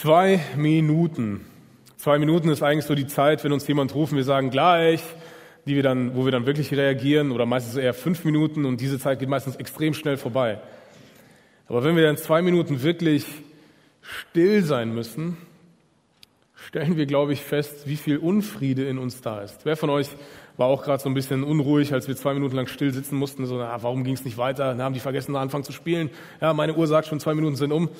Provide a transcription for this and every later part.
Zwei Minuten. Zwei Minuten ist eigentlich so die Zeit, wenn uns jemand ruft, wir sagen gleich, die wir dann, wo wir dann wirklich reagieren, oder meistens eher fünf Minuten und diese Zeit geht meistens extrem schnell vorbei. Aber wenn wir dann zwei Minuten wirklich still sein müssen, stellen wir, glaube ich, fest, wie viel Unfriede in uns da ist. Wer von euch war auch gerade so ein bisschen unruhig, als wir zwei Minuten lang still sitzen mussten? So, na, warum ging es nicht weiter? Na, haben die vergessen, anfangen zu spielen? Ja, meine Uhr sagt schon, zwei Minuten sind um.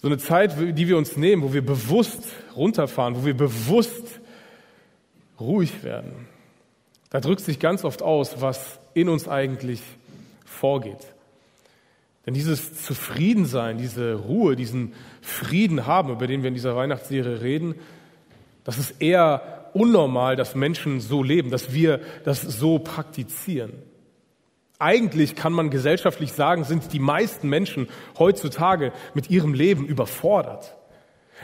So eine Zeit, die wir uns nehmen, wo wir bewusst runterfahren, wo wir bewusst ruhig werden. Da drückt sich ganz oft aus, was in uns eigentlich vorgeht. Denn dieses Zufriedensein, diese Ruhe, diesen Frieden haben, über den wir in dieser Weihnachtsserie reden, das ist eher unnormal, dass Menschen so leben, dass wir das so praktizieren. Eigentlich kann man gesellschaftlich sagen, sind die meisten Menschen heutzutage mit ihrem Leben überfordert.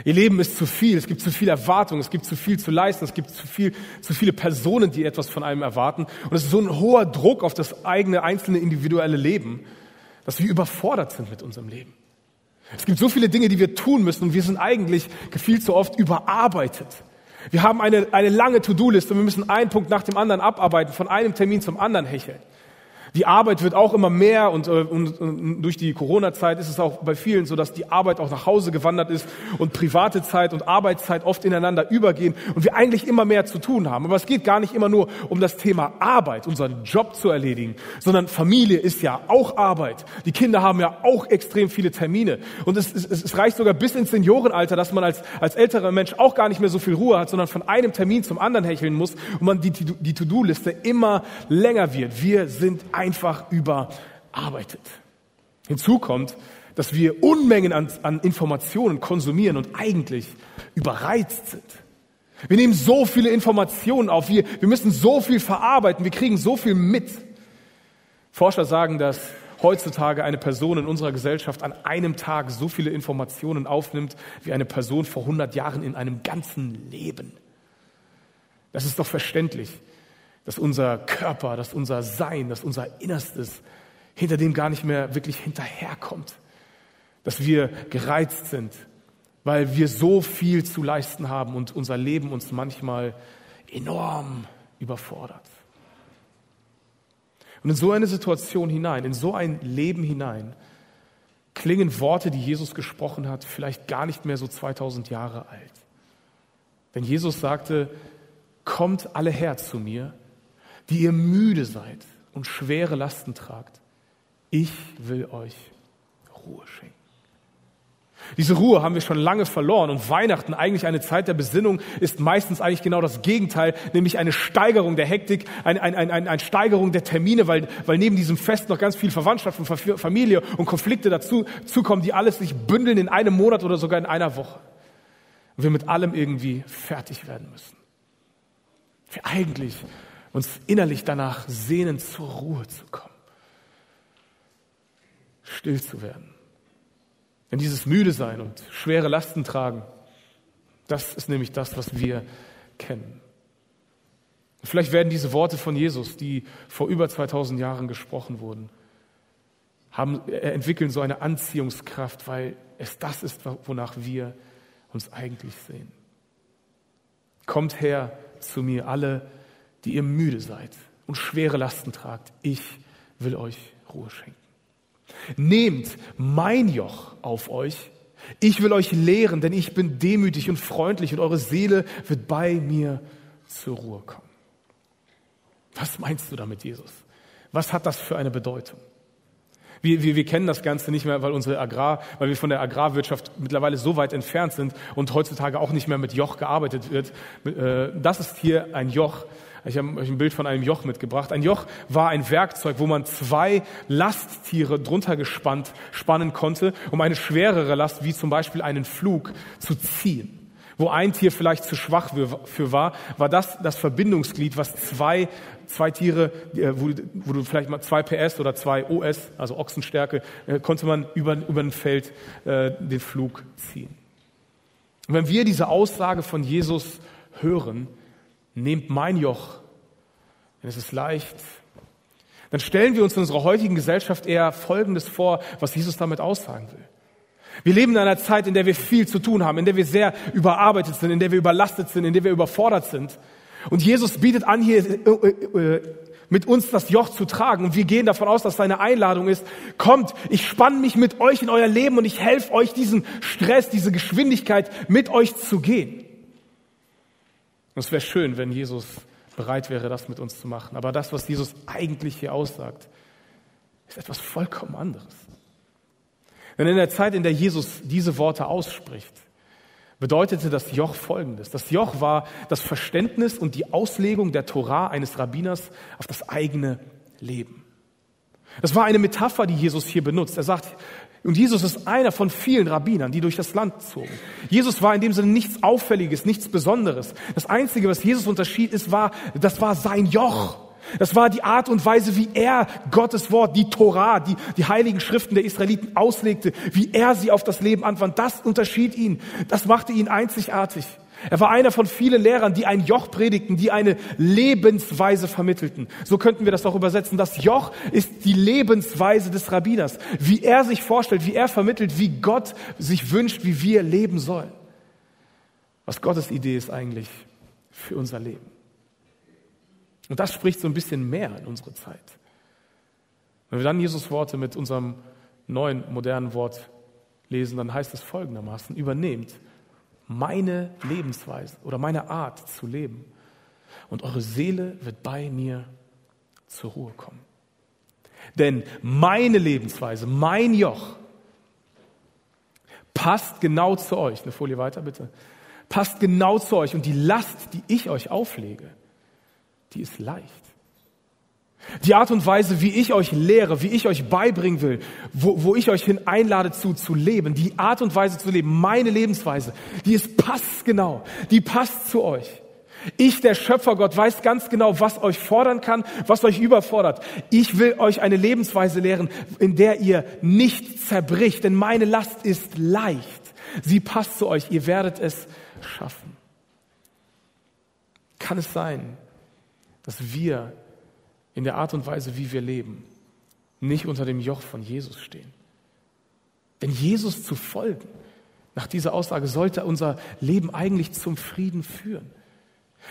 Ihr Leben ist zu viel, es gibt zu viel Erwartung, es gibt zu viel zu leisten, es gibt zu viel, zu viele Personen, die etwas von einem erwarten. Und es ist so ein hoher Druck auf das eigene, einzelne, individuelle Leben, dass wir überfordert sind mit unserem Leben. Es gibt so viele Dinge, die wir tun müssen und wir sind eigentlich viel zu oft überarbeitet. Wir haben eine, eine lange To-Do-Liste und wir müssen einen Punkt nach dem anderen abarbeiten, von einem Termin zum anderen hecheln. Die Arbeit wird auch immer mehr und, äh, und, und durch die Corona-Zeit ist es auch bei vielen so, dass die Arbeit auch nach Hause gewandert ist und private Zeit und Arbeitszeit oft ineinander übergehen und wir eigentlich immer mehr zu tun haben. Aber es geht gar nicht immer nur um das Thema Arbeit, unseren Job zu erledigen, sondern Familie ist ja auch Arbeit. Die Kinder haben ja auch extrem viele Termine und es, es, es reicht sogar bis ins Seniorenalter, dass man als, als älterer Mensch auch gar nicht mehr so viel Ruhe hat, sondern von einem Termin zum anderen hecheln muss und man die, die To-Do-Liste immer länger wird. Wir sind einfach überarbeitet. Hinzu kommt, dass wir Unmengen an, an Informationen konsumieren und eigentlich überreizt sind. Wir nehmen so viele Informationen auf, wir, wir müssen so viel verarbeiten, wir kriegen so viel mit. Forscher sagen, dass heutzutage eine Person in unserer Gesellschaft an einem Tag so viele Informationen aufnimmt, wie eine Person vor 100 Jahren in einem ganzen Leben. Das ist doch verständlich dass unser Körper, dass unser Sein, dass unser Innerstes hinter dem gar nicht mehr wirklich hinterherkommt. Dass wir gereizt sind, weil wir so viel zu leisten haben und unser Leben uns manchmal enorm überfordert. Und in so eine Situation hinein, in so ein Leben hinein, klingen Worte, die Jesus gesprochen hat, vielleicht gar nicht mehr so 2000 Jahre alt. Denn Jesus sagte, kommt alle her zu mir, die ihr müde seid und schwere Lasten tragt. Ich will euch Ruhe schenken. Diese Ruhe haben wir schon lange verloren und Weihnachten, eigentlich eine Zeit der Besinnung, ist meistens eigentlich genau das Gegenteil, nämlich eine Steigerung der Hektik, eine, eine, eine, eine Steigerung der Termine, weil, weil neben diesem Fest noch ganz viel Verwandtschaft und Familie und Konflikte dazu zukommen, die alles sich bündeln in einem Monat oder sogar in einer Woche. Und wir mit allem irgendwie fertig werden müssen. Wir eigentlich uns innerlich danach sehnen, zur Ruhe zu kommen, still zu werden. Denn dieses müde sein und schwere Lasten tragen, das ist nämlich das, was wir kennen. Vielleicht werden diese Worte von Jesus, die vor über 2000 Jahren gesprochen wurden, haben, äh, entwickeln so eine Anziehungskraft, weil es das ist, wonach wir uns eigentlich sehen. Kommt her zu mir alle, die ihr müde seid und schwere Lasten tragt. Ich will euch Ruhe schenken. Nehmt mein Joch auf euch. Ich will euch lehren, denn ich bin demütig und freundlich und eure Seele wird bei mir zur Ruhe kommen. Was meinst du damit, Jesus? Was hat das für eine Bedeutung? Wir, wir, wir kennen das Ganze nicht mehr, weil unsere Agrar, weil wir von der Agrarwirtschaft mittlerweile so weit entfernt sind und heutzutage auch nicht mehr mit Joch gearbeitet wird. Äh, das ist hier ein Joch, ich habe euch ein Bild von einem Joch mitgebracht. Ein Joch war ein Werkzeug, wo man zwei Lasttiere drunter gespannt, spannen konnte, um eine schwerere Last, wie zum Beispiel einen Flug, zu ziehen. Wo ein Tier vielleicht zu schwach für war, war das das Verbindungsglied, was zwei, zwei Tiere, äh, wo, wo du vielleicht mal zwei PS oder zwei OS, also Ochsenstärke, äh, konnte man über, über ein Feld äh, den Flug ziehen. Und wenn wir diese Aussage von Jesus hören, nehmt mein Joch, denn es ist leicht. Dann stellen wir uns in unserer heutigen Gesellschaft eher Folgendes vor, was Jesus damit aussagen will. Wir leben in einer Zeit, in der wir viel zu tun haben, in der wir sehr überarbeitet sind, in der wir überlastet sind, in der wir überfordert sind. Und Jesus bietet an, hier äh, äh, mit uns das Joch zu tragen. Und wir gehen davon aus, dass seine Einladung ist, kommt, ich spann mich mit euch in euer Leben und ich helfe euch, diesen Stress, diese Geschwindigkeit mit euch zu gehen. Und es wäre schön, wenn Jesus bereit wäre, das mit uns zu machen. Aber das, was Jesus eigentlich hier aussagt, ist etwas vollkommen anderes. Denn in der Zeit, in der Jesus diese Worte ausspricht, bedeutete das Joch Folgendes. Das Joch war das Verständnis und die Auslegung der Torah eines Rabbiners auf das eigene Leben. Das war eine Metapher, die Jesus hier benutzt. Er sagt, und Jesus ist einer von vielen Rabbinern, die durch das Land zogen. Jesus war in dem Sinne nichts Auffälliges, nichts Besonderes. Das Einzige, was Jesus unterschied, ist, war, das war sein Joch. Das war die Art und Weise, wie er Gottes Wort, die Torah, die, die heiligen Schriften der Israeliten auslegte, wie er sie auf das Leben anwandte. Das unterschied ihn. Das machte ihn einzigartig. Er war einer von vielen Lehrern, die ein Joch predigten, die eine Lebensweise vermittelten. So könnten wir das auch übersetzen. Das Joch ist die Lebensweise des Rabbiners, wie er sich vorstellt, wie er vermittelt, wie Gott sich wünscht, wie wir leben sollen. Was Gottes Idee ist eigentlich für unser Leben. Und das spricht so ein bisschen mehr in unsere Zeit. Wenn wir dann Jesus Worte mit unserem neuen modernen Wort lesen, dann heißt es folgendermaßen, übernehmt meine Lebensweise oder meine Art zu leben und eure Seele wird bei mir zur Ruhe kommen. Denn meine Lebensweise, mein Joch passt genau zu euch. Eine Folie weiter bitte. Passt genau zu euch und die Last, die ich euch auflege, die ist leicht. Die Art und Weise, wie ich euch lehre, wie ich euch beibringen will, wo, wo ich euch hin einlade zu, zu leben, die Art und Weise zu leben, meine Lebensweise, die ist passgenau, die passt zu euch. Ich, der Schöpfergott, weiß ganz genau, was euch fordern kann, was euch überfordert. Ich will euch eine Lebensweise lehren, in der ihr nicht zerbricht, denn meine Last ist leicht. Sie passt zu euch, ihr werdet es schaffen. Kann es sein, dass wir in der Art und Weise, wie wir leben, nicht unter dem Joch von Jesus stehen. Denn Jesus zu folgen, nach dieser Aussage, sollte unser Leben eigentlich zum Frieden führen.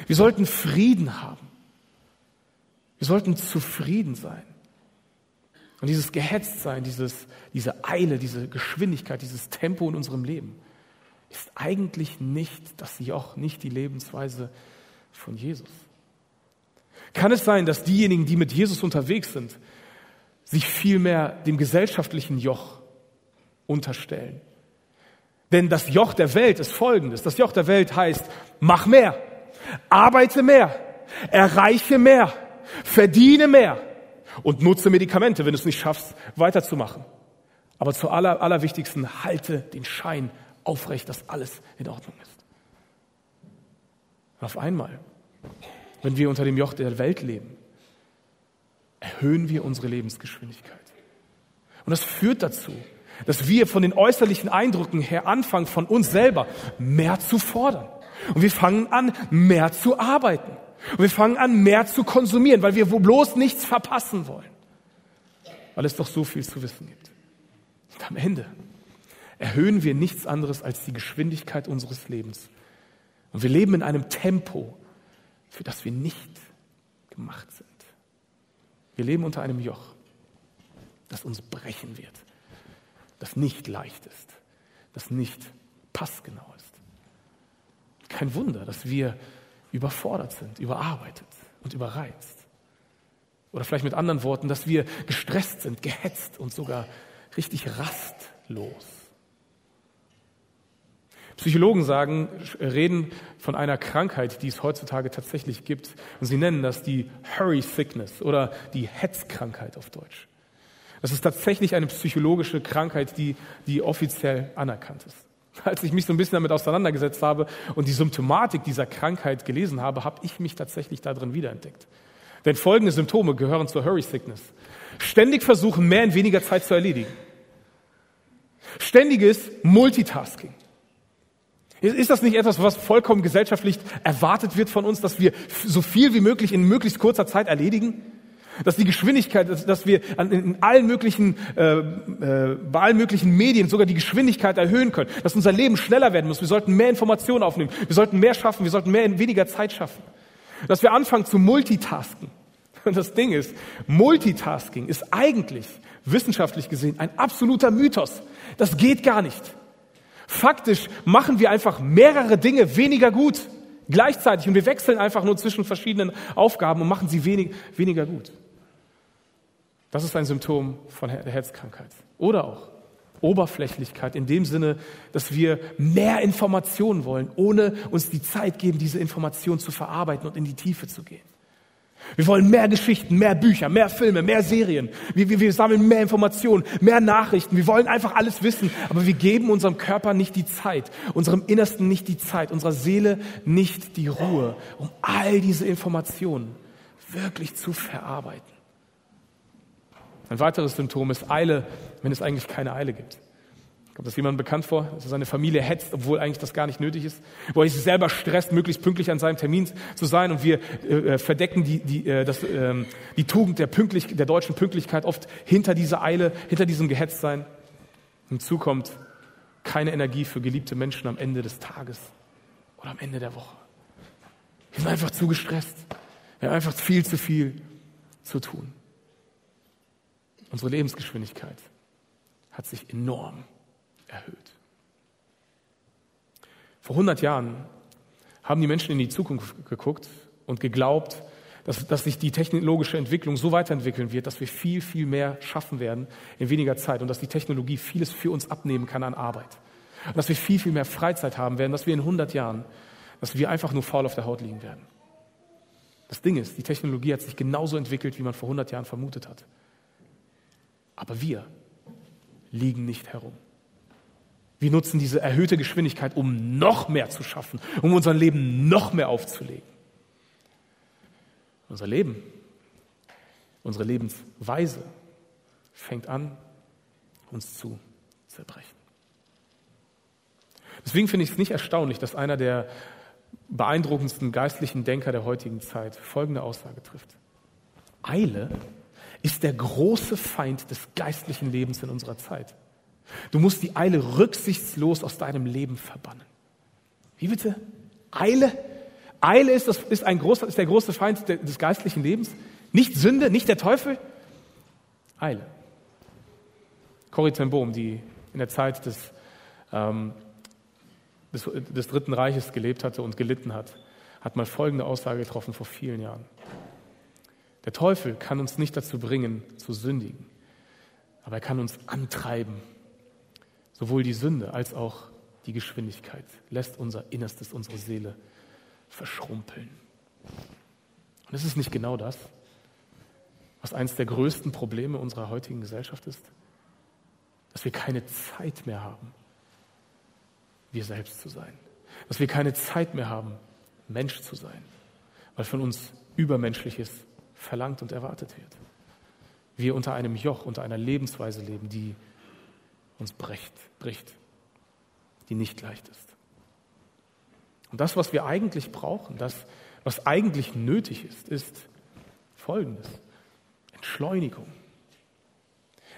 Wir sollten Frieden haben. Wir sollten zufrieden sein. Und dieses Gehetztsein, dieses, diese Eile, diese Geschwindigkeit, dieses Tempo in unserem Leben ist eigentlich nicht das Joch, nicht die Lebensweise von Jesus. Kann es sein, dass diejenigen, die mit Jesus unterwegs sind, sich vielmehr dem gesellschaftlichen Joch unterstellen? Denn das Joch der Welt ist folgendes. Das Joch der Welt heißt, mach mehr, arbeite mehr, erreiche mehr, verdiene mehr und nutze Medikamente, wenn du es nicht schaffst, weiterzumachen. Aber zu aller, allerwichtigsten, halte den Schein aufrecht, dass alles in Ordnung ist. Auf einmal wenn wir unter dem Joch der Welt leben, erhöhen wir unsere Lebensgeschwindigkeit. Und das führt dazu, dass wir von den äußerlichen Eindrücken her anfangen, von uns selber mehr zu fordern. Und wir fangen an, mehr zu arbeiten. Und wir fangen an, mehr zu konsumieren, weil wir bloß nichts verpassen wollen. Weil es doch so viel zu wissen gibt. Und am Ende erhöhen wir nichts anderes als die Geschwindigkeit unseres Lebens. Und wir leben in einem Tempo, für das wir nicht gemacht sind. Wir leben unter einem Joch, das uns brechen wird, das nicht leicht ist, das nicht passgenau ist. Kein Wunder, dass wir überfordert sind, überarbeitet und überreizt. Oder vielleicht mit anderen Worten, dass wir gestresst sind, gehetzt und sogar richtig rastlos. Psychologen sagen, reden von einer Krankheit, die es heutzutage tatsächlich gibt. Und sie nennen das die Hurry Sickness oder die Hetzkrankheit auf Deutsch. Das ist tatsächlich eine psychologische Krankheit, die, die offiziell anerkannt ist. Als ich mich so ein bisschen damit auseinandergesetzt habe und die Symptomatik dieser Krankheit gelesen habe, habe ich mich tatsächlich darin wiederentdeckt. Denn folgende Symptome gehören zur Hurry Sickness. Ständig versuchen, mehr in weniger Zeit zu erledigen. Ständiges Multitasking. Ist das nicht etwas, was vollkommen gesellschaftlich erwartet wird von uns, dass wir so viel wie möglich in möglichst kurzer Zeit erledigen? Dass die Geschwindigkeit, dass, wir in allen möglichen, äh, äh, bei allen möglichen Medien sogar die Geschwindigkeit erhöhen können. Dass unser Leben schneller werden muss. Wir sollten mehr Informationen aufnehmen. Wir sollten mehr schaffen. Wir sollten mehr in weniger Zeit schaffen. Dass wir anfangen zu multitasken. Und das Ding ist, Multitasking ist eigentlich wissenschaftlich gesehen ein absoluter Mythos. Das geht gar nicht. Faktisch machen wir einfach mehrere Dinge weniger gut gleichzeitig und wir wechseln einfach nur zwischen verschiedenen Aufgaben und machen sie wenig, weniger gut. Das ist ein Symptom von der Herzkrankheit. Oder auch Oberflächlichkeit in dem Sinne, dass wir mehr Informationen wollen, ohne uns die Zeit geben, diese Informationen zu verarbeiten und in die Tiefe zu gehen. Wir wollen mehr Geschichten, mehr Bücher, mehr Filme, mehr Serien. Wir, wir, wir sammeln mehr Informationen, mehr Nachrichten. Wir wollen einfach alles wissen, aber wir geben unserem Körper nicht die Zeit, unserem Innersten nicht die Zeit, unserer Seele nicht die Ruhe, um all diese Informationen wirklich zu verarbeiten. Ein weiteres Symptom ist Eile, wenn es eigentlich keine Eile gibt. Kommt das jemandem bekannt vor, dass er seine Familie hetzt, obwohl eigentlich das gar nicht nötig ist? Wo er sich selber stresst, möglichst pünktlich an seinem Termin zu sein und wir äh, verdecken die, die, äh, das, äh, die Tugend der, Pünktlich der deutschen Pünktlichkeit oft hinter dieser Eile, hinter diesem Gehetztsein. Hinzu kommt keine Energie für geliebte Menschen am Ende des Tages oder am Ende der Woche. Wir sind einfach zu gestresst. Wir haben einfach viel zu viel zu tun. Unsere Lebensgeschwindigkeit hat sich enorm erhöht. Vor 100 Jahren haben die Menschen in die Zukunft geguckt und geglaubt, dass, dass sich die technologische Entwicklung so weiterentwickeln wird, dass wir viel, viel mehr schaffen werden in weniger Zeit und dass die Technologie vieles für uns abnehmen kann an Arbeit. Und dass wir viel, viel mehr Freizeit haben werden, dass wir in 100 Jahren, dass wir einfach nur faul auf der Haut liegen werden. Das Ding ist, die Technologie hat sich genauso entwickelt, wie man vor 100 Jahren vermutet hat. Aber wir liegen nicht herum. Wir nutzen diese erhöhte Geschwindigkeit, um noch mehr zu schaffen, um unser Leben noch mehr aufzulegen. Unser Leben, unsere Lebensweise fängt an, uns zu zerbrechen. Deswegen finde ich es nicht erstaunlich, dass einer der beeindruckendsten geistlichen Denker der heutigen Zeit folgende Aussage trifft. Eile ist der große Feind des geistlichen Lebens in unserer Zeit. Du musst die Eile rücksichtslos aus deinem Leben verbannen. Wie bitte? Eile? Eile ist, das ist, ein großer, ist der große Feind des geistlichen Lebens. Nicht Sünde, nicht der Teufel. Eile. Corrie ten Bohm, die in der Zeit des, ähm, des, des Dritten Reiches gelebt hatte und gelitten hat, hat mal folgende Aussage getroffen vor vielen Jahren. Der Teufel kann uns nicht dazu bringen, zu sündigen, aber er kann uns antreiben, Sowohl die Sünde als auch die Geschwindigkeit lässt unser Innerstes, unsere Seele verschrumpeln. Und ist es nicht genau das, was eines der größten Probleme unserer heutigen Gesellschaft ist? Dass wir keine Zeit mehr haben, wir selbst zu sein. Dass wir keine Zeit mehr haben, Mensch zu sein, weil von uns Übermenschliches verlangt und erwartet wird. Wir unter einem Joch, unter einer Lebensweise leben, die uns bricht, bricht, die nicht leicht ist. Und das, was wir eigentlich brauchen, das, was eigentlich nötig ist, ist Folgendes. Entschleunigung.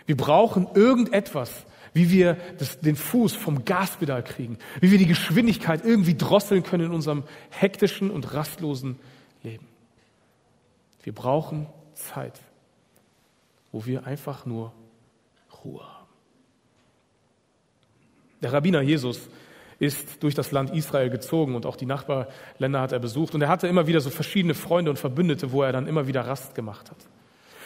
Wir brauchen irgendetwas, wie wir das, den Fuß vom Gaspedal kriegen, wie wir die Geschwindigkeit irgendwie drosseln können in unserem hektischen und rastlosen Leben. Wir brauchen Zeit, wo wir einfach nur Ruhe haben. Der Rabbiner Jesus ist durch das Land Israel gezogen und auch die Nachbarländer hat er besucht. Und er hatte immer wieder so verschiedene Freunde und Verbündete, wo er dann immer wieder Rast gemacht hat.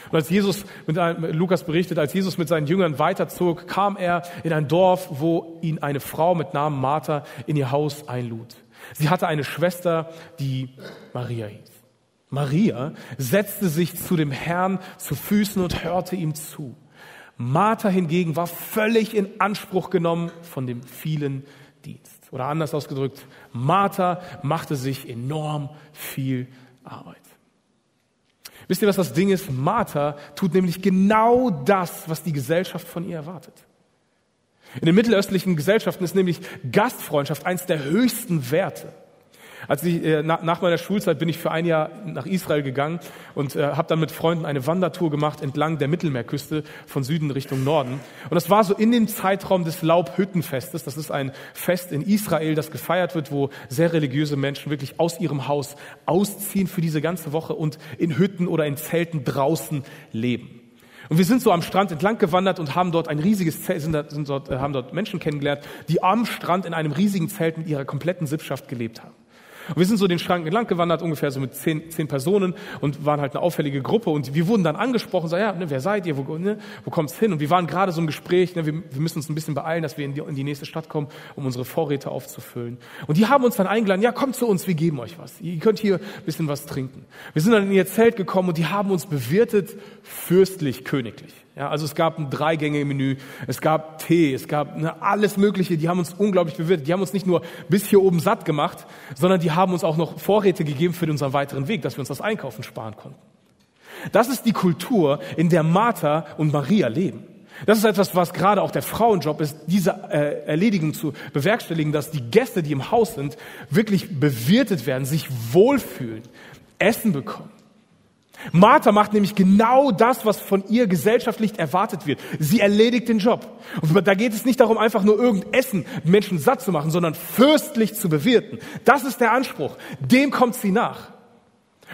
Und als Jesus, mit einem, Lukas berichtet, als Jesus mit seinen Jüngern weiterzog, kam er in ein Dorf, wo ihn eine Frau mit Namen Martha in ihr Haus einlud. Sie hatte eine Schwester, die Maria hieß. Maria setzte sich zu dem Herrn zu Füßen und hörte ihm zu. Martha hingegen war völlig in Anspruch genommen von dem vielen Dienst. Oder anders ausgedrückt, Martha machte sich enorm viel Arbeit. Wisst ihr, was das Ding ist? Martha tut nämlich genau das, was die Gesellschaft von ihr erwartet. In den mittelöstlichen Gesellschaften ist nämlich Gastfreundschaft eins der höchsten Werte. Als ich, äh, nach, meiner Schulzeit bin ich für ein Jahr nach Israel gegangen und äh, habe dann mit Freunden eine Wandertour gemacht entlang der Mittelmeerküste von Süden Richtung Norden. Und das war so in dem Zeitraum des Laubhüttenfestes. Das ist ein Fest in Israel, das gefeiert wird, wo sehr religiöse Menschen wirklich aus ihrem Haus ausziehen für diese ganze Woche und in Hütten oder in Zelten draußen leben. Und wir sind so am Strand entlang gewandert und haben dort ein riesiges Zelt, sind, sind dort, äh, haben dort Menschen kennengelernt, die am Strand in einem riesigen Zelt mit ihrer kompletten Sippschaft gelebt haben. Und wir sind so den Schrank entlang gewandert, ungefähr so mit zehn, zehn Personen und waren halt eine auffällige Gruppe und wir wurden dann angesprochen, so, ja, ne, wer seid ihr, wo, ne, wo kommt's hin? Und wir waren gerade so im Gespräch, ne, wir, wir müssen uns ein bisschen beeilen, dass wir in die, in die nächste Stadt kommen, um unsere Vorräte aufzufüllen. Und die haben uns dann eingeladen, ja, kommt zu uns, wir geben euch was. Ihr könnt hier ein bisschen was trinken. Wir sind dann in ihr Zelt gekommen und die haben uns bewirtet, fürstlich, königlich. Ja, also es gab ein Dreigänge-Menü, es gab Tee, es gab ne, alles Mögliche. Die haben uns unglaublich bewirtet. Die haben uns nicht nur bis hier oben satt gemacht, sondern die haben uns auch noch Vorräte gegeben für unseren weiteren Weg, dass wir uns das Einkaufen sparen konnten. Das ist die Kultur, in der Martha und Maria leben. Das ist etwas, was gerade auch der Frauenjob ist, diese äh, Erledigung zu bewerkstelligen, dass die Gäste, die im Haus sind, wirklich bewirtet werden, sich wohlfühlen, Essen bekommen. Martha macht nämlich genau das, was von ihr gesellschaftlich erwartet wird. Sie erledigt den Job. Und da geht es nicht darum, einfach nur Essen Menschen satt zu machen, sondern fürstlich zu bewirten. Das ist der Anspruch. Dem kommt sie nach.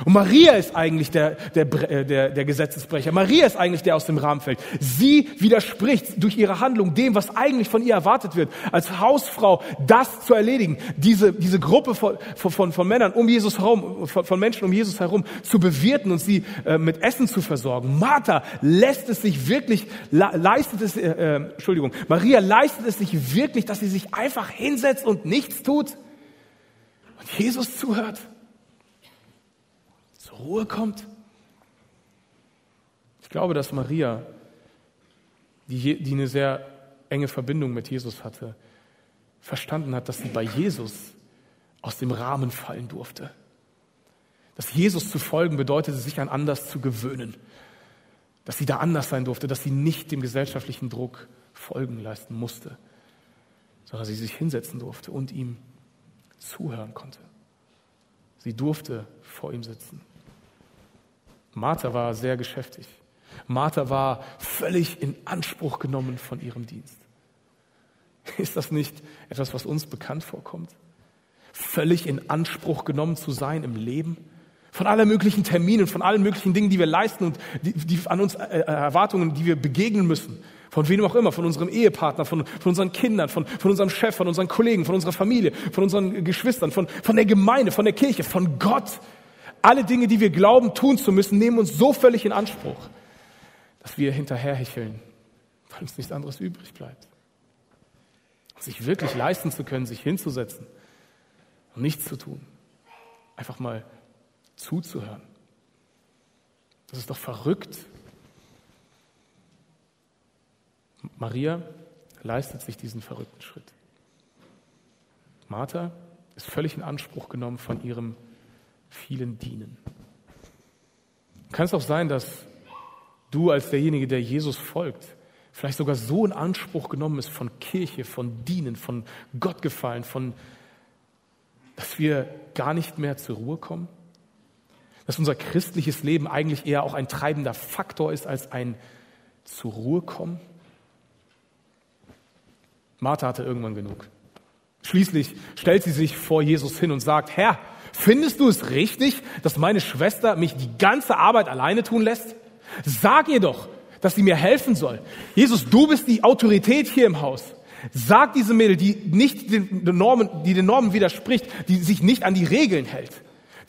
Und Maria ist eigentlich der, der, äh, der, der Gesetzesbrecher. Maria ist eigentlich der aus dem Rahmen fällt. Sie widerspricht durch ihre Handlung dem, was eigentlich von ihr erwartet wird, als Hausfrau das zu erledigen, diese, diese Gruppe von, von, von Männern um Jesus herum, von, Menschen um Jesus herum zu bewirten und sie äh, mit Essen zu versorgen. Martha lässt es sich wirklich, leistet es, äh, äh, Entschuldigung, Maria leistet es sich wirklich, dass sie sich einfach hinsetzt und nichts tut und Jesus zuhört. Ruhe kommt? Ich glaube, dass Maria, die, die eine sehr enge Verbindung mit Jesus hatte, verstanden hat, dass sie bei Jesus aus dem Rahmen fallen durfte. Dass Jesus zu folgen bedeutete, sich an anders zu gewöhnen. Dass sie da anders sein durfte, dass sie nicht dem gesellschaftlichen Druck Folgen leisten musste, sondern sie sich hinsetzen durfte und ihm zuhören konnte. Sie durfte vor ihm sitzen. Martha war sehr geschäftig. Martha war völlig in Anspruch genommen von ihrem Dienst. Ist das nicht etwas, was uns bekannt vorkommt? Völlig in Anspruch genommen zu sein im Leben? Von allen möglichen Terminen, von allen möglichen Dingen, die wir leisten und die, die an uns äh, äh, Erwartungen, die wir begegnen müssen. Von wem auch immer, von unserem Ehepartner, von, von unseren Kindern, von, von unserem Chef, von unseren Kollegen, von unserer Familie, von unseren Geschwistern, von, von der Gemeinde, von der Kirche, von Gott alle Dinge, die wir glauben, tun zu müssen, nehmen uns so völlig in Anspruch, dass wir hinterherhecheln, weil uns nichts anderes übrig bleibt. Sich wirklich leisten zu können, sich hinzusetzen und nichts zu tun. Einfach mal zuzuhören. Das ist doch verrückt. Maria leistet sich diesen verrückten Schritt. Martha ist völlig in Anspruch genommen von ihrem vielen dienen. Kann es auch sein, dass du als derjenige, der Jesus folgt, vielleicht sogar so in Anspruch genommen ist von Kirche, von Dienen, von Gott gefallen, von, dass wir gar nicht mehr zur Ruhe kommen? Dass unser christliches Leben eigentlich eher auch ein treibender Faktor ist als ein zur Ruhe kommen? Martha hatte irgendwann genug. Schließlich stellt sie sich vor Jesus hin und sagt, Herr, Findest du es richtig, dass meine Schwester mich die ganze Arbeit alleine tun lässt? Sag ihr doch, dass sie mir helfen soll. Jesus, du bist die Autorität hier im Haus. Sag diese Mädel, die nicht den Normen, die den Normen widerspricht, die sich nicht an die Regeln hält,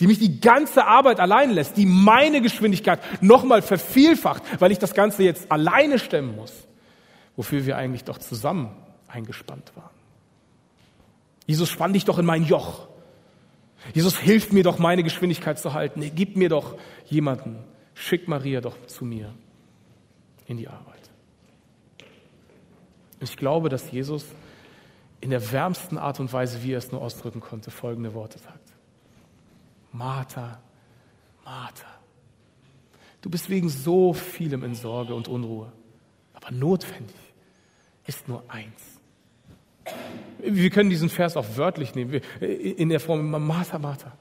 die mich die ganze Arbeit allein lässt, die meine Geschwindigkeit nochmal vervielfacht, weil ich das Ganze jetzt alleine stemmen muss, wofür wir eigentlich doch zusammen eingespannt waren. Jesus, spann dich doch in mein Joch. Jesus, hilf mir doch, meine Geschwindigkeit zu halten. Gib mir doch jemanden. Schick Maria doch zu mir in die Arbeit. Ich glaube, dass Jesus in der wärmsten Art und Weise, wie er es nur ausdrücken konnte, folgende Worte sagt. Martha, Martha, du bist wegen so vielem in Sorge und Unruhe, aber notwendig ist nur eins. Wir können diesen Vers auch wörtlich nehmen, in der Form Martha, Martha.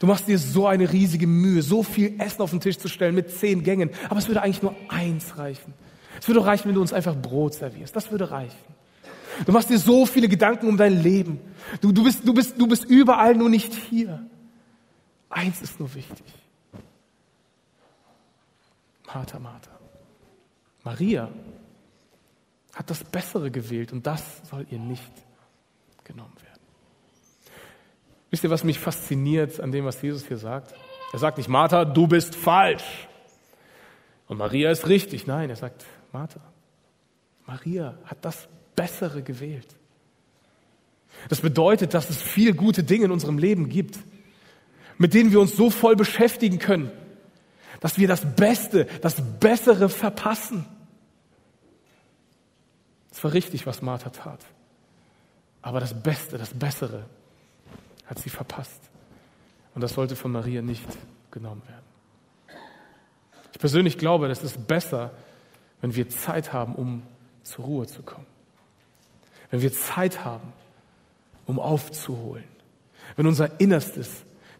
Du machst dir so eine riesige Mühe, so viel Essen auf den Tisch zu stellen mit zehn Gängen, aber es würde eigentlich nur eins reichen. Es würde reichen, wenn du uns einfach Brot servierst. Das würde reichen. Du machst dir so viele Gedanken um dein Leben. Du, du, bist, du, bist, du bist überall nur nicht hier. Eins ist nur wichtig. Martha, Martha. Maria hat das Bessere gewählt und das soll ihr nicht genommen werden. Wisst ihr, was mich fasziniert an dem, was Jesus hier sagt? Er sagt nicht, Martha, du bist falsch. Und Maria ist richtig. Nein, er sagt, Martha, Maria hat das Bessere gewählt. Das bedeutet, dass es viel gute Dinge in unserem Leben gibt, mit denen wir uns so voll beschäftigen können, dass wir das Beste, das Bessere verpassen. Es war richtig, was Martha tat. Aber das Beste, das Bessere hat sie verpasst. Und das sollte von Maria nicht genommen werden. Ich persönlich glaube, es ist besser, wenn wir Zeit haben, um zur Ruhe zu kommen. Wenn wir Zeit haben, um aufzuholen. Wenn unser Innerstes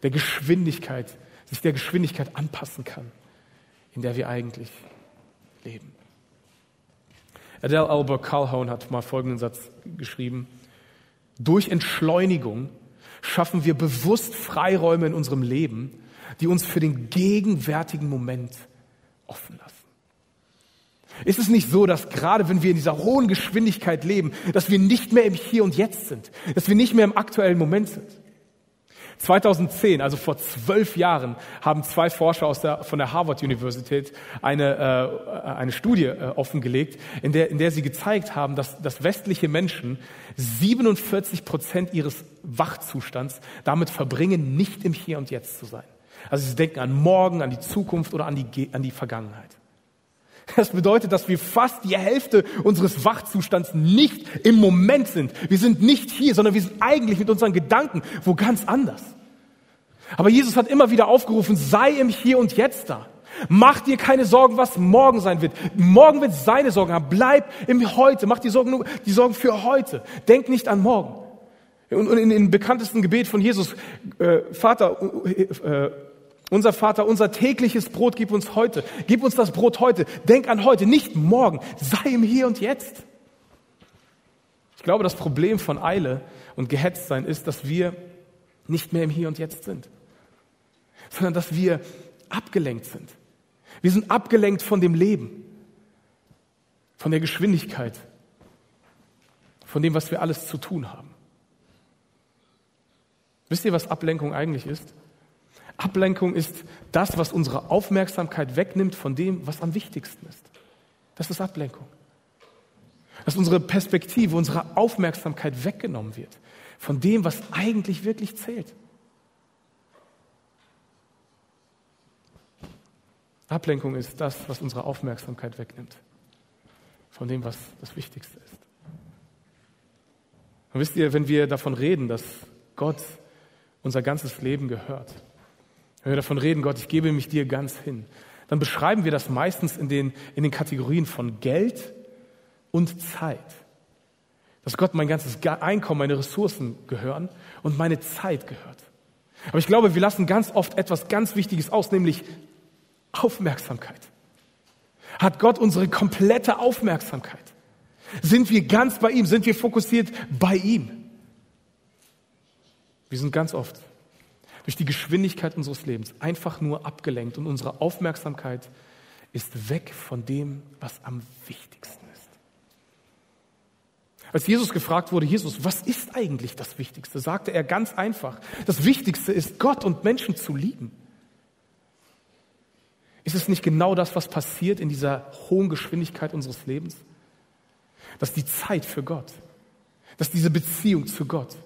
der Geschwindigkeit, sich der Geschwindigkeit anpassen kann, in der wir eigentlich leben. Adele Albert Calhoun hat mal folgenden Satz geschrieben. Durch Entschleunigung schaffen wir bewusst Freiräume in unserem Leben, die uns für den gegenwärtigen Moment offen lassen. Ist es nicht so, dass gerade wenn wir in dieser hohen Geschwindigkeit leben, dass wir nicht mehr im Hier und Jetzt sind, dass wir nicht mehr im aktuellen Moment sind? 2010, also vor zwölf Jahren, haben zwei Forscher aus der, von der Harvard Universität eine, äh, eine Studie äh, offengelegt, in der, in der sie gezeigt haben, dass, dass westliche Menschen 47 Prozent ihres Wachzustands damit verbringen, nicht im Hier und Jetzt zu sein. Also sie denken an morgen, an die Zukunft oder an die, an die Vergangenheit. Das bedeutet, dass wir fast die Hälfte unseres Wachzustands nicht im Moment sind. Wir sind nicht hier, sondern wir sind eigentlich mit unseren Gedanken wo ganz anders. Aber Jesus hat immer wieder aufgerufen, sei im Hier und Jetzt da. Mach dir keine Sorgen, was morgen sein wird. Morgen wird seine Sorgen haben. Bleib im Heute. Mach die Sorgen nur, die Sorgen für heute. Denk nicht an morgen. Und in dem bekanntesten Gebet von Jesus, äh, Vater, äh, äh unser Vater, unser tägliches Brot gib uns heute. Gib uns das Brot heute. Denk an heute, nicht morgen. Sei im Hier und Jetzt. Ich glaube, das Problem von Eile und Gehetztsein ist, dass wir nicht mehr im Hier und Jetzt sind, sondern dass wir abgelenkt sind. Wir sind abgelenkt von dem Leben, von der Geschwindigkeit, von dem, was wir alles zu tun haben. Wisst ihr, was Ablenkung eigentlich ist? Ablenkung ist das, was unsere Aufmerksamkeit wegnimmt von dem, was am wichtigsten ist. Das ist Ablenkung. Dass unsere Perspektive, unsere Aufmerksamkeit weggenommen wird von dem, was eigentlich wirklich zählt. Ablenkung ist das, was unsere Aufmerksamkeit wegnimmt von dem, was das Wichtigste ist. Und wisst ihr, wenn wir davon reden, dass Gott unser ganzes Leben gehört, wenn wir davon reden, Gott, ich gebe mich dir ganz hin, dann beschreiben wir das meistens in den, in den Kategorien von Geld und Zeit. Dass Gott mein ganzes Einkommen, meine Ressourcen gehören und meine Zeit gehört. Aber ich glaube, wir lassen ganz oft etwas ganz Wichtiges aus, nämlich Aufmerksamkeit. Hat Gott unsere komplette Aufmerksamkeit? Sind wir ganz bei ihm? Sind wir fokussiert bei ihm? Wir sind ganz oft durch die Geschwindigkeit unseres Lebens einfach nur abgelenkt und unsere Aufmerksamkeit ist weg von dem, was am wichtigsten ist. Als Jesus gefragt wurde, Jesus, was ist eigentlich das Wichtigste, sagte er ganz einfach, das Wichtigste ist, Gott und Menschen zu lieben. Ist es nicht genau das, was passiert in dieser hohen Geschwindigkeit unseres Lebens? Dass die Zeit für Gott, dass diese Beziehung zu Gott,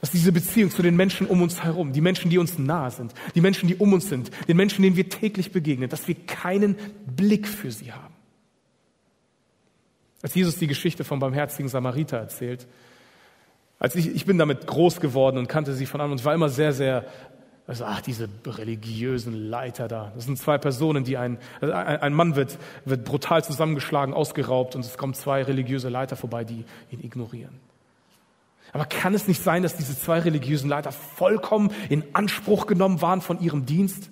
dass diese Beziehung zu den Menschen um uns herum, die Menschen, die uns nahe sind, die Menschen, die um uns sind, den Menschen, denen wir täglich begegnen, dass wir keinen Blick für sie haben. Als Jesus die Geschichte vom barmherzigen Samariter erzählt, als ich, ich bin damit groß geworden und kannte sie von an und war immer sehr, sehr, also, ach, diese religiösen Leiter da. Das sind zwei Personen, die ein, also ein, Mann wird, wird brutal zusammengeschlagen, ausgeraubt und es kommen zwei religiöse Leiter vorbei, die ihn ignorieren. Aber kann es nicht sein, dass diese zwei religiösen Leiter vollkommen in Anspruch genommen waren von ihrem Dienst?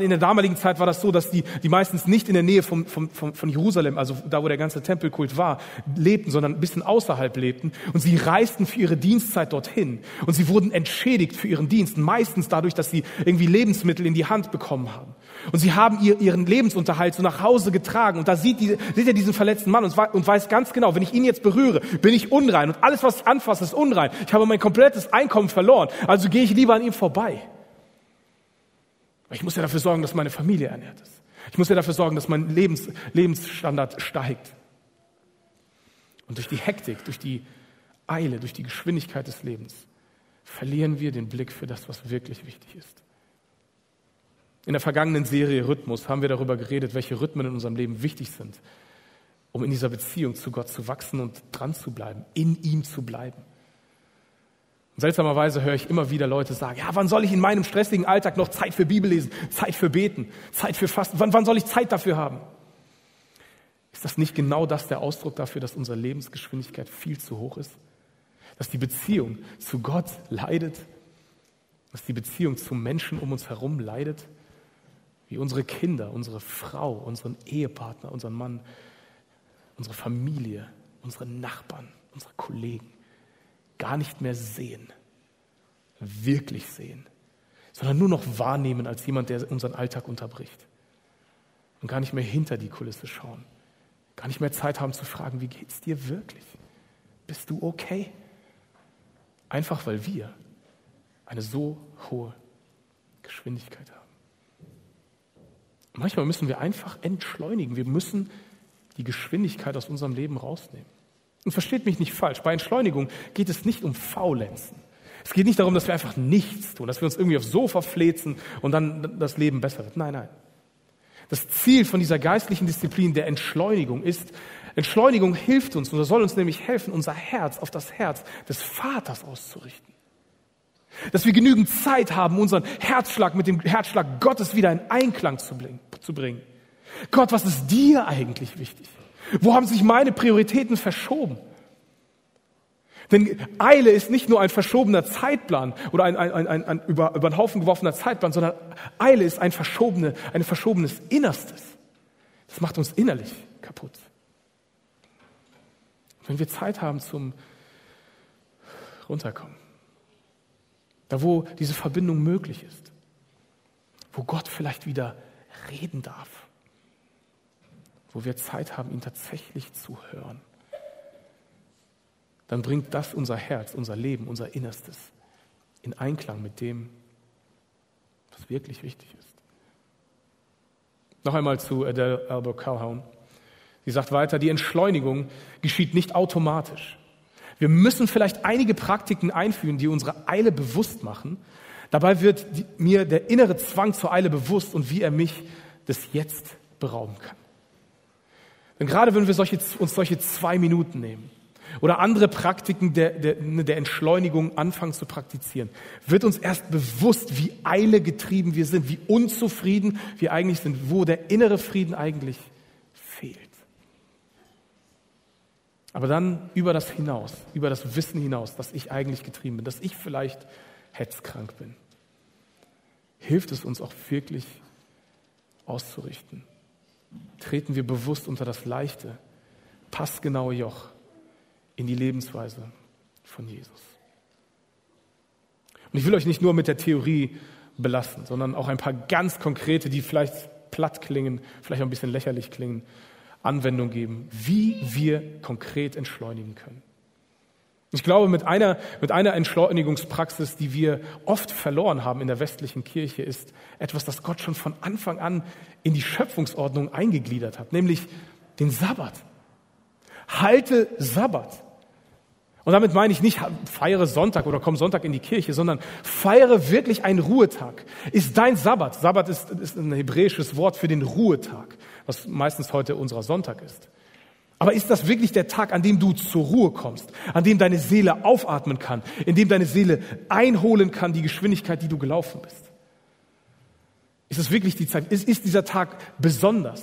In der damaligen Zeit war das so, dass die, die meistens nicht in der Nähe vom, vom, vom, von Jerusalem, also da, wo der ganze Tempelkult war, lebten, sondern ein bisschen außerhalb lebten. Und sie reisten für ihre Dienstzeit dorthin. Und sie wurden entschädigt für ihren Dienst, meistens dadurch, dass sie irgendwie Lebensmittel in die Hand bekommen haben. Und sie haben ihr, ihren Lebensunterhalt so nach Hause getragen. Und da sieht, die, sieht er diesen verletzten Mann und, und weiß ganz genau, wenn ich ihn jetzt berühre, bin ich unrein. Und alles, was ich anfasse, ist unrein. Ich habe mein komplettes Einkommen verloren. Also gehe ich lieber an ihm vorbei. Ich muss ja dafür sorgen, dass meine Familie ernährt ist. Ich muss ja dafür sorgen, dass mein Lebens, Lebensstandard steigt. Und durch die Hektik, durch die Eile, durch die Geschwindigkeit des Lebens verlieren wir den Blick für das, was wirklich wichtig ist. In der vergangenen Serie Rhythmus haben wir darüber geredet, welche Rhythmen in unserem Leben wichtig sind, um in dieser Beziehung zu Gott zu wachsen und dran zu bleiben, in ihm zu bleiben. Und seltsamerweise höre ich immer wieder Leute sagen, ja, wann soll ich in meinem stressigen Alltag noch Zeit für Bibel lesen, Zeit für Beten, Zeit für Fasten, wann, wann soll ich Zeit dafür haben? Ist das nicht genau das der Ausdruck dafür, dass unsere Lebensgeschwindigkeit viel zu hoch ist? Dass die Beziehung zu Gott leidet? Dass die Beziehung zu Menschen um uns herum leidet? Wie unsere Kinder, unsere Frau, unseren Ehepartner, unseren Mann, unsere Familie, unsere Nachbarn, unsere Kollegen gar nicht mehr sehen, wirklich sehen, sondern nur noch wahrnehmen als jemand, der unseren Alltag unterbricht. Und gar nicht mehr hinter die Kulisse schauen. Gar nicht mehr Zeit haben zu fragen, wie geht's dir wirklich? Bist du okay? Einfach weil wir eine so hohe Geschwindigkeit haben. Manchmal müssen wir einfach entschleunigen. Wir müssen die Geschwindigkeit aus unserem Leben rausnehmen. Und versteht mich nicht falsch, bei Entschleunigung geht es nicht um Faulenzen. Es geht nicht darum, dass wir einfach nichts tun, dass wir uns irgendwie aufs Sofa flezen und dann das Leben besser wird. Nein, nein. Das Ziel von dieser geistlichen Disziplin der Entschleunigung ist, Entschleunigung hilft uns und soll uns nämlich helfen, unser Herz auf das Herz des Vaters auszurichten. Dass wir genügend Zeit haben, unseren Herzschlag mit dem Herzschlag Gottes wieder in Einklang zu bringen. Gott, was ist dir eigentlich wichtig? Wo haben sich meine Prioritäten verschoben? Denn Eile ist nicht nur ein verschobener Zeitplan oder ein, ein, ein, ein über, über den Haufen geworfener Zeitplan, sondern Eile ist ein, verschobene, ein verschobenes Innerstes. Das macht uns innerlich kaputt. Wenn wir Zeit haben zum Runterkommen, da wo diese Verbindung möglich ist, wo Gott vielleicht wieder reden darf, wo wir Zeit haben, ihn tatsächlich zu hören, dann bringt das unser Herz, unser Leben, unser Innerstes in Einklang mit dem, was wirklich wichtig ist. Noch einmal zu Adele Albert Calhoun. Sie sagt weiter, die Entschleunigung geschieht nicht automatisch. Wir müssen vielleicht einige Praktiken einführen, die unsere Eile bewusst machen. Dabei wird mir der innere Zwang zur Eile bewusst und wie er mich des Jetzt berauben kann. Denn gerade wenn wir solche, uns solche zwei Minuten nehmen oder andere Praktiken der, der, der Entschleunigung anfangen zu praktizieren, wird uns erst bewusst, wie eilegetrieben wir sind, wie unzufrieden wir eigentlich sind, wo der innere Frieden eigentlich fehlt. Aber dann über das hinaus, über das Wissen hinaus, dass ich eigentlich getrieben bin, dass ich vielleicht hetzkrank bin, hilft es uns auch wirklich auszurichten treten wir bewusst unter das leichte, passgenaue Joch in die Lebensweise von Jesus. Und ich will euch nicht nur mit der Theorie belassen, sondern auch ein paar ganz konkrete, die vielleicht platt klingen, vielleicht auch ein bisschen lächerlich klingen, Anwendung geben, wie wir konkret entschleunigen können. Ich glaube, mit einer, mit einer Entschleunigungspraxis, die wir oft verloren haben in der westlichen Kirche, ist etwas, das Gott schon von Anfang an in die Schöpfungsordnung eingegliedert hat, nämlich den Sabbat. Halte Sabbat. Und damit meine ich nicht, feiere Sonntag oder komm Sonntag in die Kirche, sondern feiere wirklich einen Ruhetag. Ist dein Sabbat. Sabbat ist, ist ein hebräisches Wort für den Ruhetag, was meistens heute unser Sonntag ist. Aber ist das wirklich der Tag, an dem du zur Ruhe kommst, an dem deine Seele aufatmen kann, in dem deine Seele einholen kann, die Geschwindigkeit, die du gelaufen bist? Ist es wirklich die Zeit? Ist, ist dieser Tag besonders?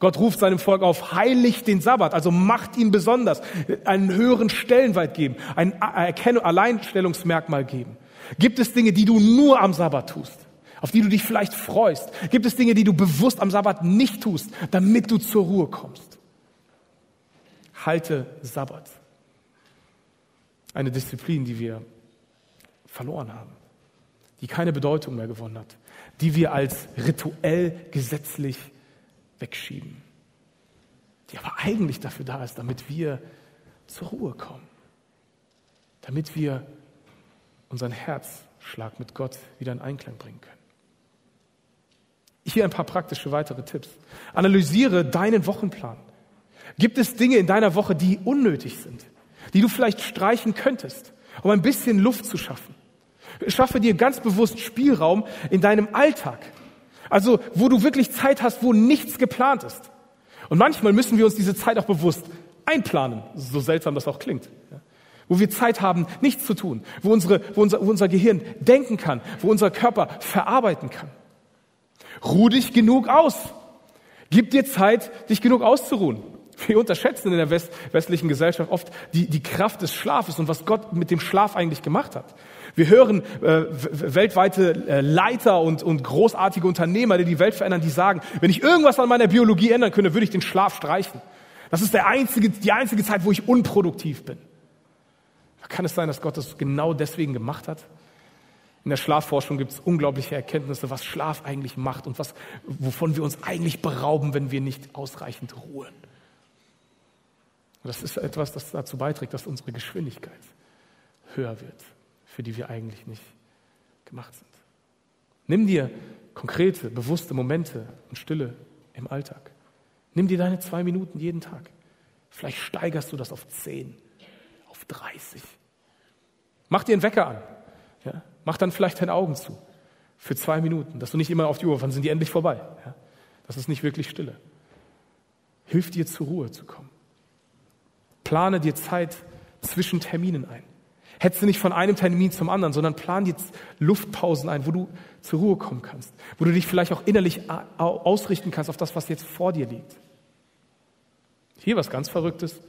Gott ruft seinem Volk auf, heiligt den Sabbat, also macht ihn besonders, einen höheren Stellenwert geben, ein Erkennung, Alleinstellungsmerkmal geben. Gibt es Dinge, die du nur am Sabbat tust, auf die du dich vielleicht freust? Gibt es Dinge, die du bewusst am Sabbat nicht tust, damit du zur Ruhe kommst? Halte Sabbat. Eine Disziplin, die wir verloren haben, die keine Bedeutung mehr gewonnen hat, die wir als rituell gesetzlich wegschieben, die aber eigentlich dafür da ist, damit wir zur Ruhe kommen, damit wir unseren Herzschlag mit Gott wieder in Einklang bringen können. Hier ein paar praktische weitere Tipps. Analysiere deinen Wochenplan. Gibt es Dinge in deiner Woche, die unnötig sind, die du vielleicht streichen könntest, um ein bisschen Luft zu schaffen? Schaffe dir ganz bewusst Spielraum in deinem Alltag. Also, wo du wirklich Zeit hast, wo nichts geplant ist. Und manchmal müssen wir uns diese Zeit auch bewusst einplanen, so seltsam das auch klingt. Wo wir Zeit haben, nichts zu tun, wo, unsere, wo, unser, wo unser Gehirn denken kann, wo unser Körper verarbeiten kann. Ruh dich genug aus. Gib dir Zeit, dich genug auszuruhen. Wir unterschätzen in der West, westlichen Gesellschaft oft die, die Kraft des Schlafes und was Gott mit dem Schlaf eigentlich gemacht hat. Wir hören äh, weltweite äh, Leiter und, und großartige Unternehmer, die die Welt verändern, die sagen, wenn ich irgendwas an meiner Biologie ändern könnte, würde ich den Schlaf streichen. Das ist der einzige, die einzige Zeit, wo ich unproduktiv bin. Kann es sein, dass Gott das genau deswegen gemacht hat? In der Schlafforschung gibt es unglaubliche Erkenntnisse, was Schlaf eigentlich macht und was, wovon wir uns eigentlich berauben, wenn wir nicht ausreichend ruhen. Und das ist etwas, das dazu beiträgt, dass unsere Geschwindigkeit höher wird für die wir eigentlich nicht gemacht sind. Nimm dir konkrete, bewusste Momente und Stille im Alltag. Nimm dir deine zwei Minuten jeden Tag. Vielleicht steigerst du das auf zehn, auf 30. Mach dir einen Wecker an. Ja? Mach dann vielleicht deine Augen zu für zwei Minuten, dass du nicht immer auf die Uhr, wann sind die endlich vorbei. Ja? Das ist nicht wirklich Stille. Hilf dir zur Ruhe zu kommen. Plane dir Zeit zwischen Terminen ein. Hetze nicht von einem Termin zum anderen, sondern plan jetzt Luftpausen ein, wo du zur Ruhe kommen kannst, wo du dich vielleicht auch innerlich ausrichten kannst auf das, was jetzt vor dir liegt. Hier was ganz Verrücktes.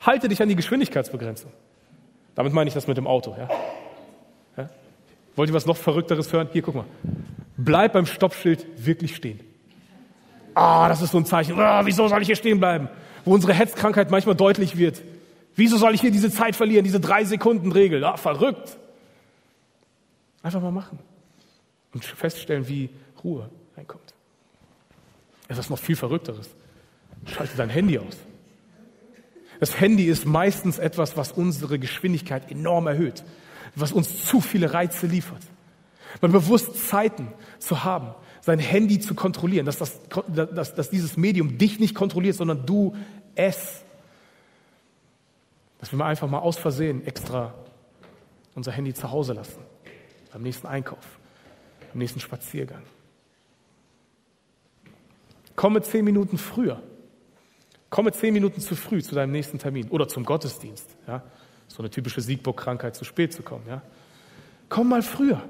Halte dich an die Geschwindigkeitsbegrenzung. Damit meine ich das mit dem Auto. Ja? Ja? Wollt ihr was noch Verrückteres hören? Hier, guck mal. Bleib beim Stoppschild wirklich stehen. Ah, das ist so ein Zeichen. Ah, wieso soll ich hier stehen bleiben? Wo unsere Hetzkrankheit manchmal deutlich wird. Wieso soll ich hier diese Zeit verlieren, diese drei Sekunden Regel? Ah, verrückt. Einfach mal machen und feststellen, wie Ruhe reinkommt. Etwas noch viel Verrückteres. Schalte dein Handy aus. Das Handy ist meistens etwas, was unsere Geschwindigkeit enorm erhöht, was uns zu viele Reize liefert. Man bewusst Zeiten zu haben, sein Handy zu kontrollieren, dass, das, dass, dass dieses Medium dich nicht kontrolliert, sondern du es dass wir mal einfach mal aus Versehen extra unser Handy zu Hause lassen. Beim nächsten Einkauf, beim nächsten Spaziergang. Komme zehn Minuten früher. Komme zehn Minuten zu früh zu deinem nächsten Termin oder zum Gottesdienst. Ja? So eine typische Siegburg-Krankheit, zu spät zu kommen. Ja? Komm mal früher.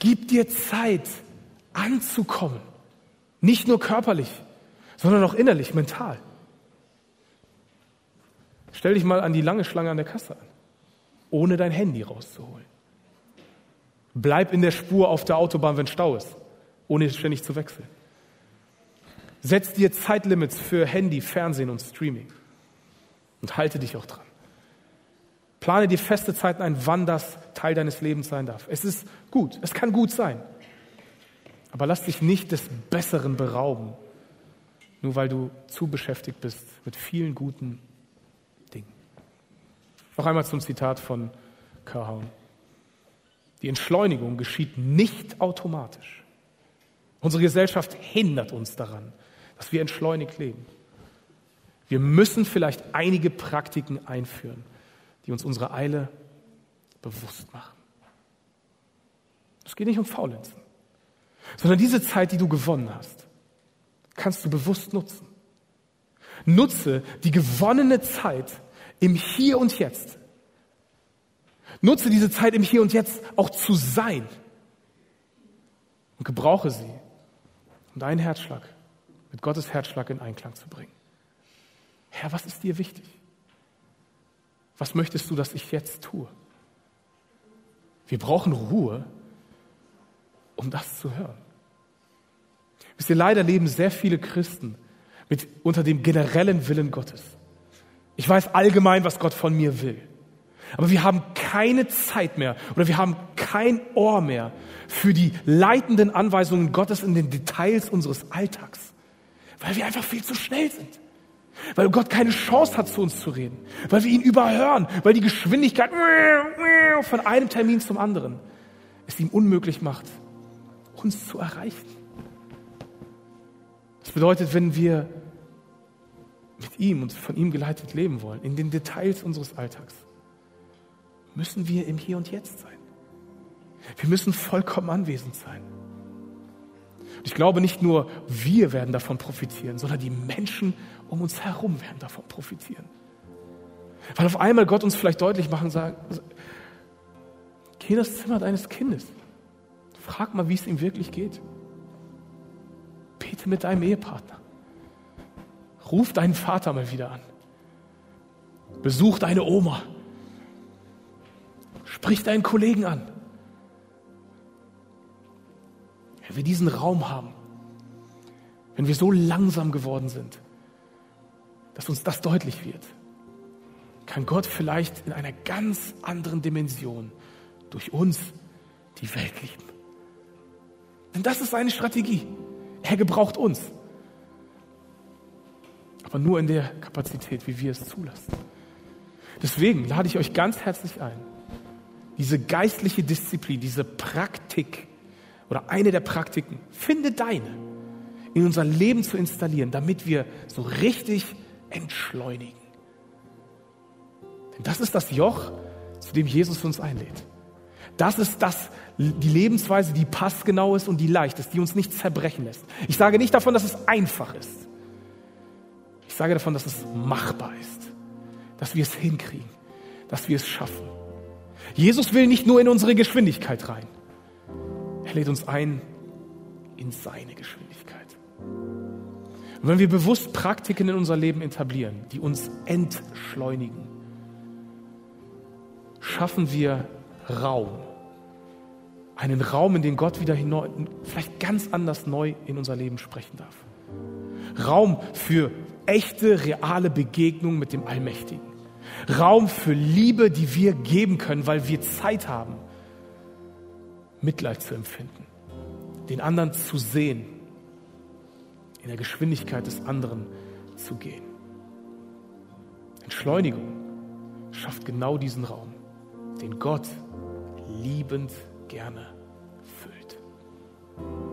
Gib dir Zeit, anzukommen. Nicht nur körperlich, sondern auch innerlich, mental. Stell dich mal an die lange Schlange an der Kasse an, ohne dein Handy rauszuholen. Bleib in der Spur auf der Autobahn, wenn Stau ist, ohne ständig zu wechseln. Setz dir Zeitlimits für Handy, Fernsehen und Streaming und halte dich auch dran. Plane dir feste Zeiten ein, wann das Teil deines Lebens sein darf. Es ist gut, es kann gut sein. Aber lass dich nicht des Besseren berauben, nur weil du zu beschäftigt bist mit vielen guten noch einmal zum Zitat von Kerhaun. Die Entschleunigung geschieht nicht automatisch. Unsere Gesellschaft hindert uns daran, dass wir entschleunigt leben. Wir müssen vielleicht einige Praktiken einführen, die uns unsere Eile bewusst machen. Es geht nicht um Faulenzen, sondern diese Zeit, die du gewonnen hast, kannst du bewusst nutzen. Nutze die gewonnene Zeit im Hier und Jetzt. Nutze diese Zeit im Hier und Jetzt auch zu sein und gebrauche sie, um deinen Herzschlag mit Gottes Herzschlag in Einklang zu bringen. Herr, was ist dir wichtig? Was möchtest du, dass ich jetzt tue? Wir brauchen Ruhe, um das zu hören. Wisst ihr, leider leben sehr viele Christen mit, unter dem generellen Willen Gottes. Ich weiß allgemein, was Gott von mir will. Aber wir haben keine Zeit mehr oder wir haben kein Ohr mehr für die leitenden Anweisungen Gottes in den Details unseres Alltags, weil wir einfach viel zu schnell sind. Weil Gott keine Chance hat, zu uns zu reden. Weil wir ihn überhören. Weil die Geschwindigkeit von einem Termin zum anderen es ihm unmöglich macht, uns zu erreichen. Das bedeutet, wenn wir mit ihm und von ihm geleitet leben wollen, in den Details unseres Alltags, müssen wir im Hier und Jetzt sein. Wir müssen vollkommen anwesend sein. Und ich glaube, nicht nur wir werden davon profitieren, sondern die Menschen um uns herum werden davon profitieren. Weil auf einmal Gott uns vielleicht deutlich machen sagt, geh in das Zimmer deines Kindes. Frag mal, wie es ihm wirklich geht. Bete mit deinem Ehepartner. Ruf deinen Vater mal wieder an. Besuch deine Oma. Sprich deinen Kollegen an. Wenn wir diesen Raum haben, wenn wir so langsam geworden sind, dass uns das deutlich wird, kann Gott vielleicht in einer ganz anderen Dimension durch uns die Welt lieben. Denn das ist seine Strategie. Er gebraucht uns. Aber nur in der Kapazität, wie wir es zulassen. Deswegen lade ich euch ganz herzlich ein, diese geistliche Disziplin, diese Praktik oder eine der Praktiken, finde deine, in unser Leben zu installieren, damit wir so richtig entschleunigen. Denn das ist das Joch, zu dem Jesus uns einlädt. Das ist das, die Lebensweise, die passgenau ist und die leicht ist, die uns nicht zerbrechen lässt. Ich sage nicht davon, dass es einfach ist. Ich sage davon, dass es machbar ist, dass wir es hinkriegen, dass wir es schaffen. Jesus will nicht nur in unsere Geschwindigkeit rein. Er lädt uns ein in seine Geschwindigkeit. Und wenn wir bewusst Praktiken in unser Leben etablieren, die uns entschleunigen, schaffen wir Raum. Einen Raum, in den Gott wieder hinein, vielleicht ganz anders neu in unser Leben sprechen darf. Raum für echte, reale Begegnung mit dem Allmächtigen. Raum für Liebe, die wir geben können, weil wir Zeit haben, Mitleid zu empfinden, den anderen zu sehen in der Geschwindigkeit des anderen zu gehen. Entschleunigung schafft genau diesen Raum, den Gott liebend gerne Thank you.